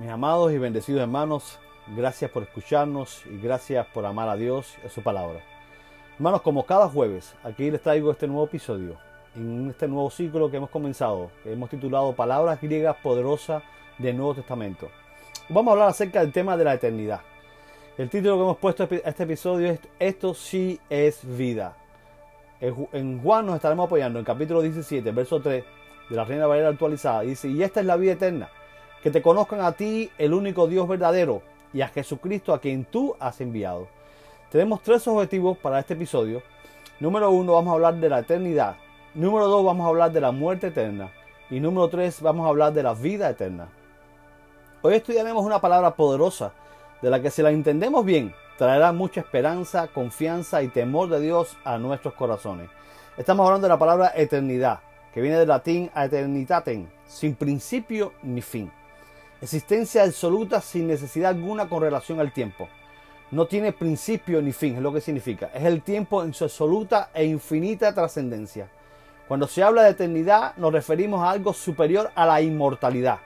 Mis amados y bendecidos hermanos, gracias por escucharnos y gracias por amar a Dios y a su palabra. Hermanos, como cada jueves, aquí les traigo este nuevo episodio, en este nuevo ciclo que hemos comenzado, que hemos titulado Palabras griegas poderosas del Nuevo Testamento. Vamos a hablar acerca del tema de la eternidad. El título que hemos puesto a este episodio es Esto sí es vida. En Juan nos estaremos apoyando en capítulo 17, verso 3 de la Reina Valera actualizada. Dice, y esta es la vida eterna que te conozcan a ti, el único Dios verdadero, y a Jesucristo a quien tú has enviado. Tenemos tres objetivos para este episodio. Número uno, vamos a hablar de la eternidad. Número dos, vamos a hablar de la muerte eterna. Y número tres, vamos a hablar de la vida eterna. Hoy estudiaremos una palabra poderosa, de la que si la entendemos bien, traerá mucha esperanza, confianza y temor de Dios a nuestros corazones. Estamos hablando de la palabra eternidad, que viene del latín eternitatem, sin principio ni fin existencia absoluta sin necesidad alguna con relación al tiempo. No tiene principio ni fin, es lo que significa. Es el tiempo en su absoluta e infinita trascendencia. Cuando se habla de eternidad nos referimos a algo superior a la inmortalidad.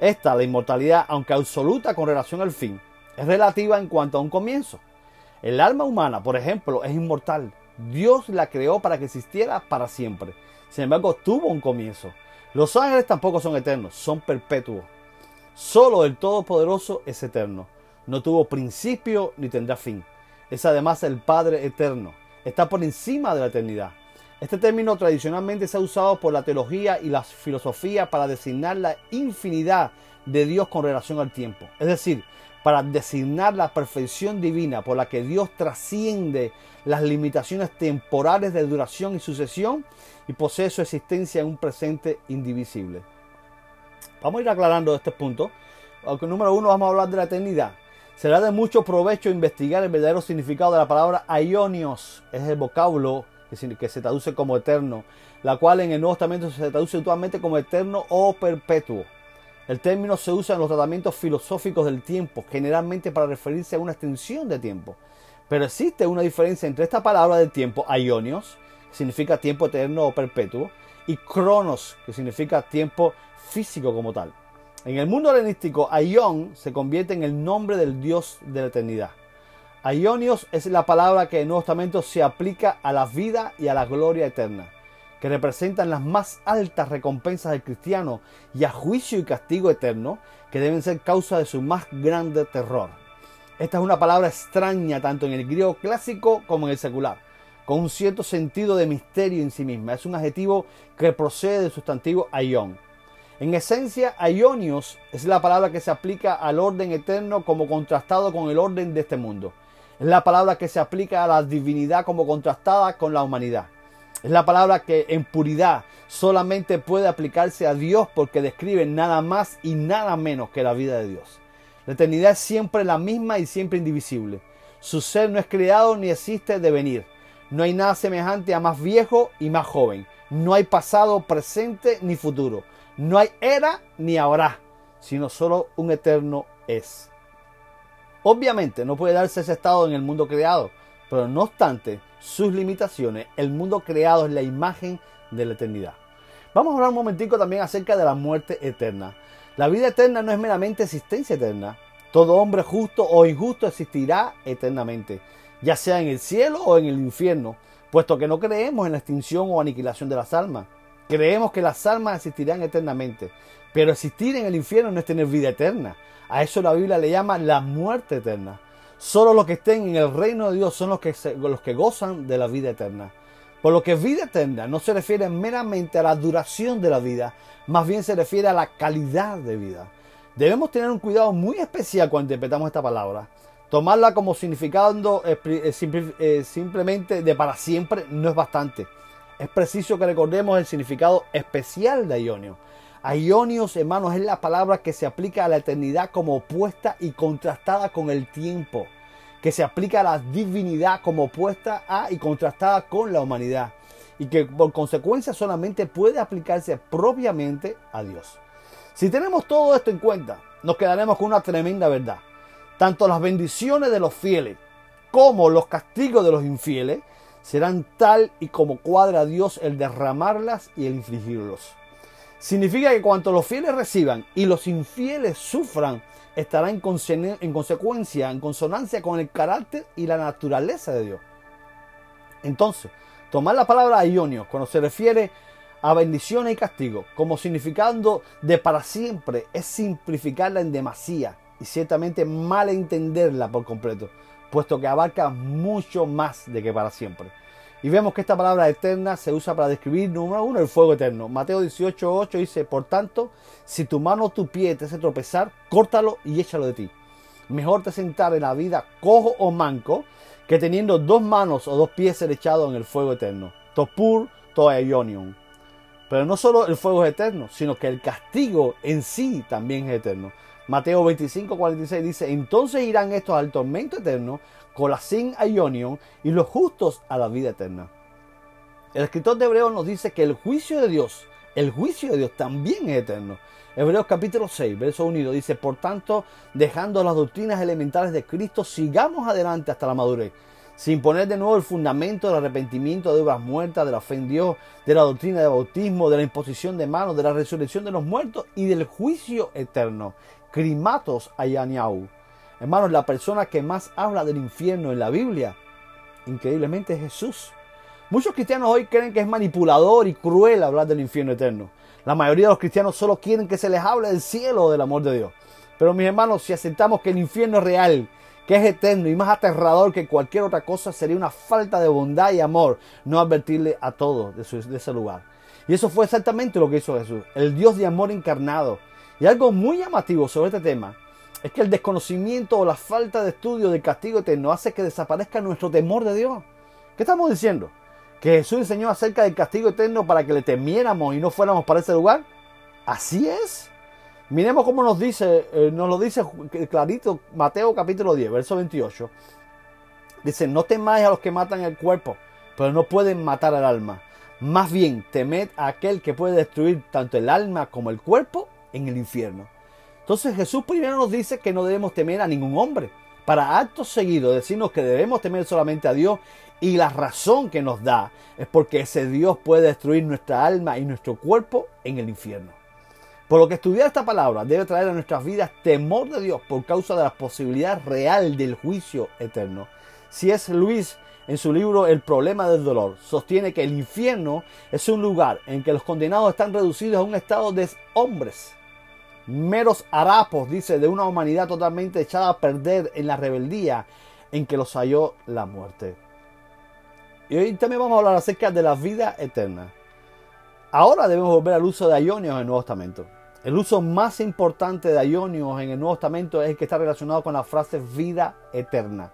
Esta, la inmortalidad, aunque absoluta con relación al fin, es relativa en cuanto a un comienzo. El alma humana, por ejemplo, es inmortal. Dios la creó para que existiera para siempre. Sin embargo, tuvo un comienzo. Los ángeles tampoco son eternos, son perpetuos. Solo el Todopoderoso es eterno. No tuvo principio ni tendrá fin. Es además el Padre eterno. Está por encima de la eternidad. Este término tradicionalmente se ha usado por la teología y la filosofía para designar la infinidad de Dios con relación al tiempo. Es decir, para designar la perfección divina por la que Dios trasciende las limitaciones temporales de duración y sucesión y posee su existencia en un presente indivisible. Vamos a ir aclarando este punto. Número uno vamos a hablar de la eternidad. Será de mucho provecho investigar el verdadero significado de la palabra aionios. Es el vocablo que se traduce como eterno, la cual en el Nuevo Testamento se traduce actualmente como eterno o perpetuo. El término se usa en los tratamientos filosóficos del tiempo, generalmente para referirse a una extensión de tiempo. Pero existe una diferencia entre esta palabra del tiempo, aionios, que significa tiempo eterno o perpetuo, y cronos, que significa tiempo físico como tal. En el mundo helenístico, Aion se convierte en el nombre del Dios de la eternidad. Aionios es la palabra que en el Nuevo Testamento se aplica a la vida y a la gloria eterna, que representan las más altas recompensas del cristiano y a juicio y castigo eterno, que deben ser causa de su más grande terror. Esta es una palabra extraña tanto en el griego clásico como en el secular, con un cierto sentido de misterio en sí misma. Es un adjetivo que procede del sustantivo aion en esencia, aionios es la palabra que se aplica al orden eterno como contrastado con el orden de este mundo. Es la palabra que se aplica a la divinidad como contrastada con la humanidad. Es la palabra que en puridad solamente puede aplicarse a Dios porque describe nada más y nada menos que la vida de Dios. La eternidad es siempre la misma y siempre indivisible. Su ser no es creado ni existe de venir. No hay nada semejante a más viejo y más joven. No hay pasado, presente ni futuro. No hay era ni habrá, sino solo un eterno es. Obviamente no puede darse ese estado en el mundo creado, pero no obstante sus limitaciones, el mundo creado es la imagen de la eternidad. Vamos a hablar un momentico también acerca de la muerte eterna. La vida eterna no es meramente existencia eterna. Todo hombre justo o injusto existirá eternamente, ya sea en el cielo o en el infierno, puesto que no creemos en la extinción o aniquilación de las almas. Creemos que las almas existirán eternamente, pero existir en el infierno no es tener vida eterna. A eso la Biblia le llama la muerte eterna. Solo los que estén en el reino de Dios son los que, los que gozan de la vida eterna. Por lo que vida eterna no se refiere meramente a la duración de la vida, más bien se refiere a la calidad de vida. Debemos tener un cuidado muy especial cuando interpretamos esta palabra. Tomarla como significando eh, eh, simplemente de para siempre no es bastante es preciso que recordemos el significado especial de Ionio. Aionios, hermanos, es la palabra que se aplica a la eternidad como opuesta y contrastada con el tiempo, que se aplica a la divinidad como opuesta a y contrastada con la humanidad, y que por consecuencia solamente puede aplicarse propiamente a Dios. Si tenemos todo esto en cuenta, nos quedaremos con una tremenda verdad. Tanto las bendiciones de los fieles como los castigos de los infieles serán tal y como cuadra Dios el derramarlas y el infligirlos. Significa que cuanto los fieles reciban y los infieles sufran, estará en, en consecuencia, en consonancia con el carácter y la naturaleza de Dios. Entonces, tomar la palabra ionio cuando se refiere a bendiciones y castigo como significando de para siempre es simplificarla en demasía y ciertamente mal entenderla por completo, puesto que abarca mucho más de que para siempre. Y vemos que esta palabra eterna se usa para describir, número uno, el fuego eterno. Mateo 18, dice, por tanto, si tu mano o tu pie te hace tropezar, córtalo y échalo de ti. Mejor te sentar en la vida cojo o manco que teniendo dos manos o dos pies ser echado en el fuego eterno. Topur toaionion. Pero no solo el fuego es eterno, sino que el castigo en sí también es eterno. Mateo 25, 46 dice, entonces irán estos al tormento eterno, con la sin Ionion y los justos a la vida eterna. El escritor de Hebreos nos dice que el juicio de Dios, el juicio de Dios también es eterno. Hebreos capítulo 6, verso 1 dice, por tanto, dejando las doctrinas elementales de Cristo, sigamos adelante hasta la madurez sin poner de nuevo el fundamento del arrepentimiento de obras muertas, de la fe en Dios, de la doctrina de bautismo, de la imposición de manos, de la resurrección de los muertos y del juicio eterno. Crimatos ayaniau. Hermanos, la persona que más habla del infierno en la Biblia, increíblemente es Jesús. Muchos cristianos hoy creen que es manipulador y cruel hablar del infierno eterno. La mayoría de los cristianos solo quieren que se les hable del cielo o del amor de Dios. Pero mis hermanos, si aceptamos que el infierno es real, que es eterno y más aterrador que cualquier otra cosa, sería una falta de bondad y amor no advertirle a todos de, ese lugar. Y eso fue exactamente lo que hizo Jesús, el Dios de amor encarnado. Y algo muy llamativo sobre este tema es que el desconocimiento o la falta de estudio del castigo eterno hace que desaparezca nuestro temor de Dios. ¿Qué estamos diciendo? ¿Que Jesús enseñó acerca del castigo eterno para que le temiéramos y no fuéramos para ese lugar? Así es. Miremos cómo nos dice, eh, nos lo dice clarito Mateo capítulo 10, verso 28. Dice, no temáis a los que matan el cuerpo, pero no pueden matar al alma. Más bien, temed a aquel que puede destruir tanto el alma como el cuerpo en el infierno. Entonces Jesús primero nos dice que no debemos temer a ningún hombre. Para acto seguido decirnos que debemos temer solamente a Dios y la razón que nos da es porque ese Dios puede destruir nuestra alma y nuestro cuerpo en el infierno. Por lo que estudiar esta palabra debe traer a nuestras vidas temor de Dios por causa de la posibilidad real del juicio eterno. Si es Luis en su libro El problema del dolor, sostiene que el infierno es un lugar en que los condenados están reducidos a un estado de hombres, meros harapos, dice, de una humanidad totalmente echada a perder en la rebeldía en que los halló la muerte. Y hoy también vamos a hablar acerca de la vida eterna. Ahora debemos volver al uso de ayonios en el Nuevo Testamento. El uso más importante de aionios en el Nuevo Testamento es el que está relacionado con la frase vida eterna.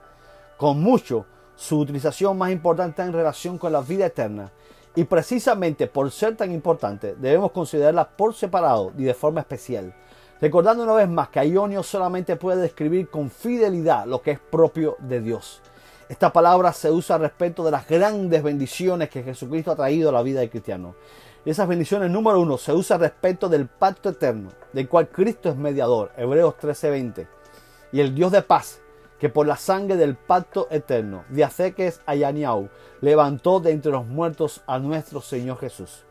Con mucho, su utilización más importante está en relación con la vida eterna. Y precisamente por ser tan importante, debemos considerarla por separado y de forma especial. Recordando una vez más que Aionio solamente puede describir con fidelidad lo que es propio de Dios. Esta palabra se usa respecto de las grandes bendiciones que Jesucristo ha traído a la vida del cristiano. Y esas bendiciones, número uno, se usa respecto del pacto eterno, del cual Cristo es mediador, Hebreos 13:20. Y el Dios de paz, que por la sangre del pacto eterno, de Azeques Ayaniau, levantó de entre los muertos a nuestro Señor Jesús.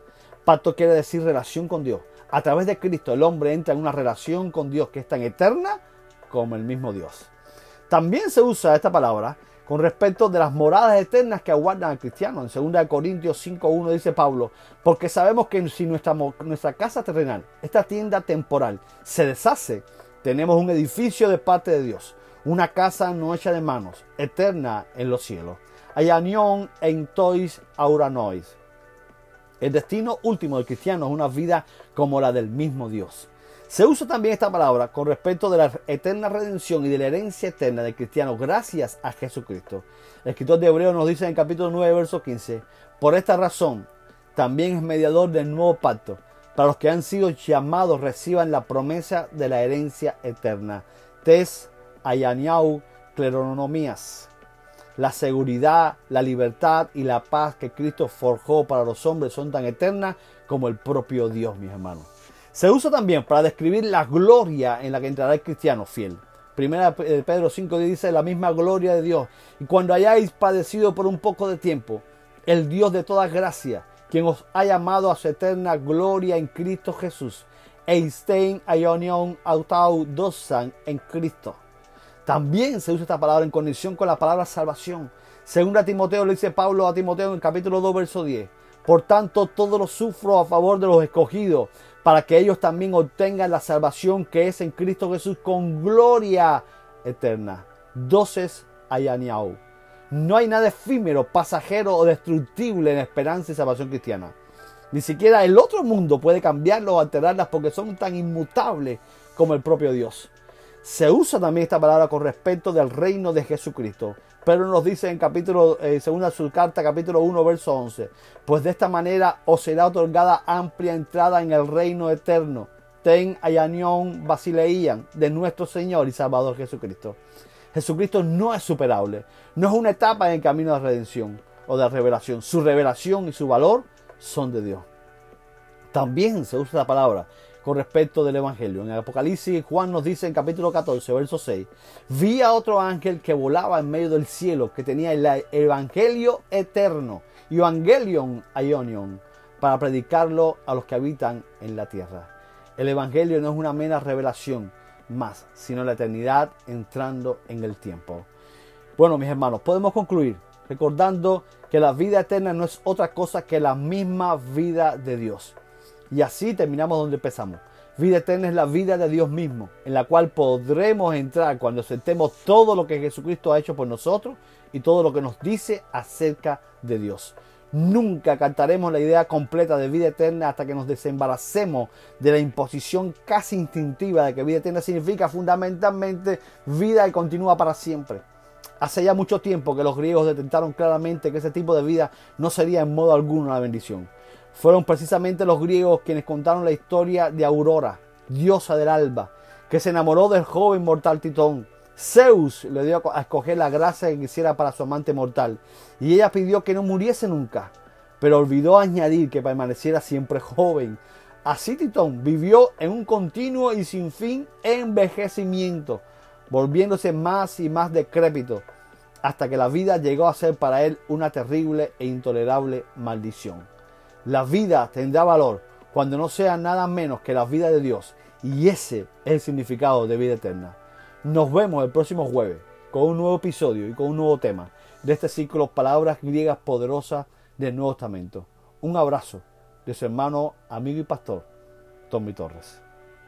Pacto quiere decir relación con Dios. A través de Cristo el hombre entra en una relación con Dios que es tan eterna como el mismo Dios. También se usa esta palabra con respecto de las moradas eternas que aguardan al cristiano. En 2 Corintios 5.1 dice Pablo, porque sabemos que si nuestra, nuestra casa terrenal, esta tienda temporal, se deshace, tenemos un edificio de parte de Dios, una casa no hecha de manos, eterna en los cielos. Ayanion en tois auranois. El destino último del cristiano es una vida como la del mismo Dios. Se usa también esta palabra con respecto de la eterna redención y de la herencia eterna del cristiano gracias a Jesucristo. El escritor de Hebreo nos dice en el capítulo 9, verso 15, por esta razón también es mediador del nuevo pacto, para los que han sido llamados reciban la promesa de la herencia eterna. Tes ayaniau cleronomías. La seguridad, la libertad y la paz que Cristo forjó para los hombres son tan eternas como el propio Dios, mis hermanos. Se usa también para describir la gloria en la que entrará el cristiano fiel. Primera Pedro 5 dice la misma gloria de Dios. Y cuando hayáis padecido por un poco de tiempo, el Dios de toda gracia, quien os ha llamado a su eterna gloria en Cristo Jesús. Einstein Ionion Autau Dosan en Cristo. También se usa esta palabra en conexión con la palabra salvación. Según a Timoteo le dice Pablo a Timoteo en el capítulo 2, verso 10. Por tanto, todo lo sufro a favor de los escogidos, para que ellos también obtengan la salvación que es en Cristo Jesús con gloria eterna. Doces Ayaniau. No hay nada efímero, pasajero o destructible en esperanza y salvación cristiana. Ni siquiera el otro mundo puede cambiarlo o alterarlas porque son tan inmutables como el propio Dios. Se usa también esta palabra con respecto del reino de Jesucristo. Pero nos dice en capítulo, eh, segunda su carta, capítulo 1, verso 11. Pues de esta manera os será otorgada amplia entrada en el reino eterno. Ten ayanión basileian de nuestro Señor y Salvador Jesucristo. Jesucristo no es superable. No es una etapa en el camino de redención o de revelación. Su revelación y su valor son de Dios. También se usa la palabra con respecto del Evangelio. En el Apocalipsis, Juan nos dice en capítulo 14, verso 6, vi a otro ángel que volaba en medio del cielo, que tenía el Evangelio eterno, Evangelion Ionion, para predicarlo a los que habitan en la tierra. El Evangelio no es una mera revelación más, sino la eternidad entrando en el tiempo. Bueno, mis hermanos, podemos concluir recordando que la vida eterna no es otra cosa que la misma vida de Dios. Y así terminamos donde empezamos. Vida eterna es la vida de Dios mismo, en la cual podremos entrar cuando aceptemos todo lo que Jesucristo ha hecho por nosotros y todo lo que nos dice acerca de Dios. Nunca cantaremos la idea completa de vida eterna hasta que nos desembaracemos de la imposición casi instintiva de que vida eterna significa fundamentalmente vida que continúa para siempre. Hace ya mucho tiempo que los griegos detentaron claramente que ese tipo de vida no sería en modo alguno una bendición. Fueron precisamente los griegos quienes contaron la historia de Aurora, diosa del alba, que se enamoró del joven mortal Titón. Zeus le dio a escoger la gracia que quisiera para su amante mortal, y ella pidió que no muriese nunca, pero olvidó añadir que permaneciera siempre joven. Así Titón vivió en un continuo y sin fin envejecimiento, volviéndose más y más decrépito, hasta que la vida llegó a ser para él una terrible e intolerable maldición. La vida tendrá valor cuando no sea nada menos que la vida de Dios. Y ese es el significado de vida eterna. Nos vemos el próximo jueves con un nuevo episodio y con un nuevo tema de este ciclo Palabras griegas poderosas del Nuevo Testamento. Un abrazo de su hermano, amigo y pastor, Tommy Torres.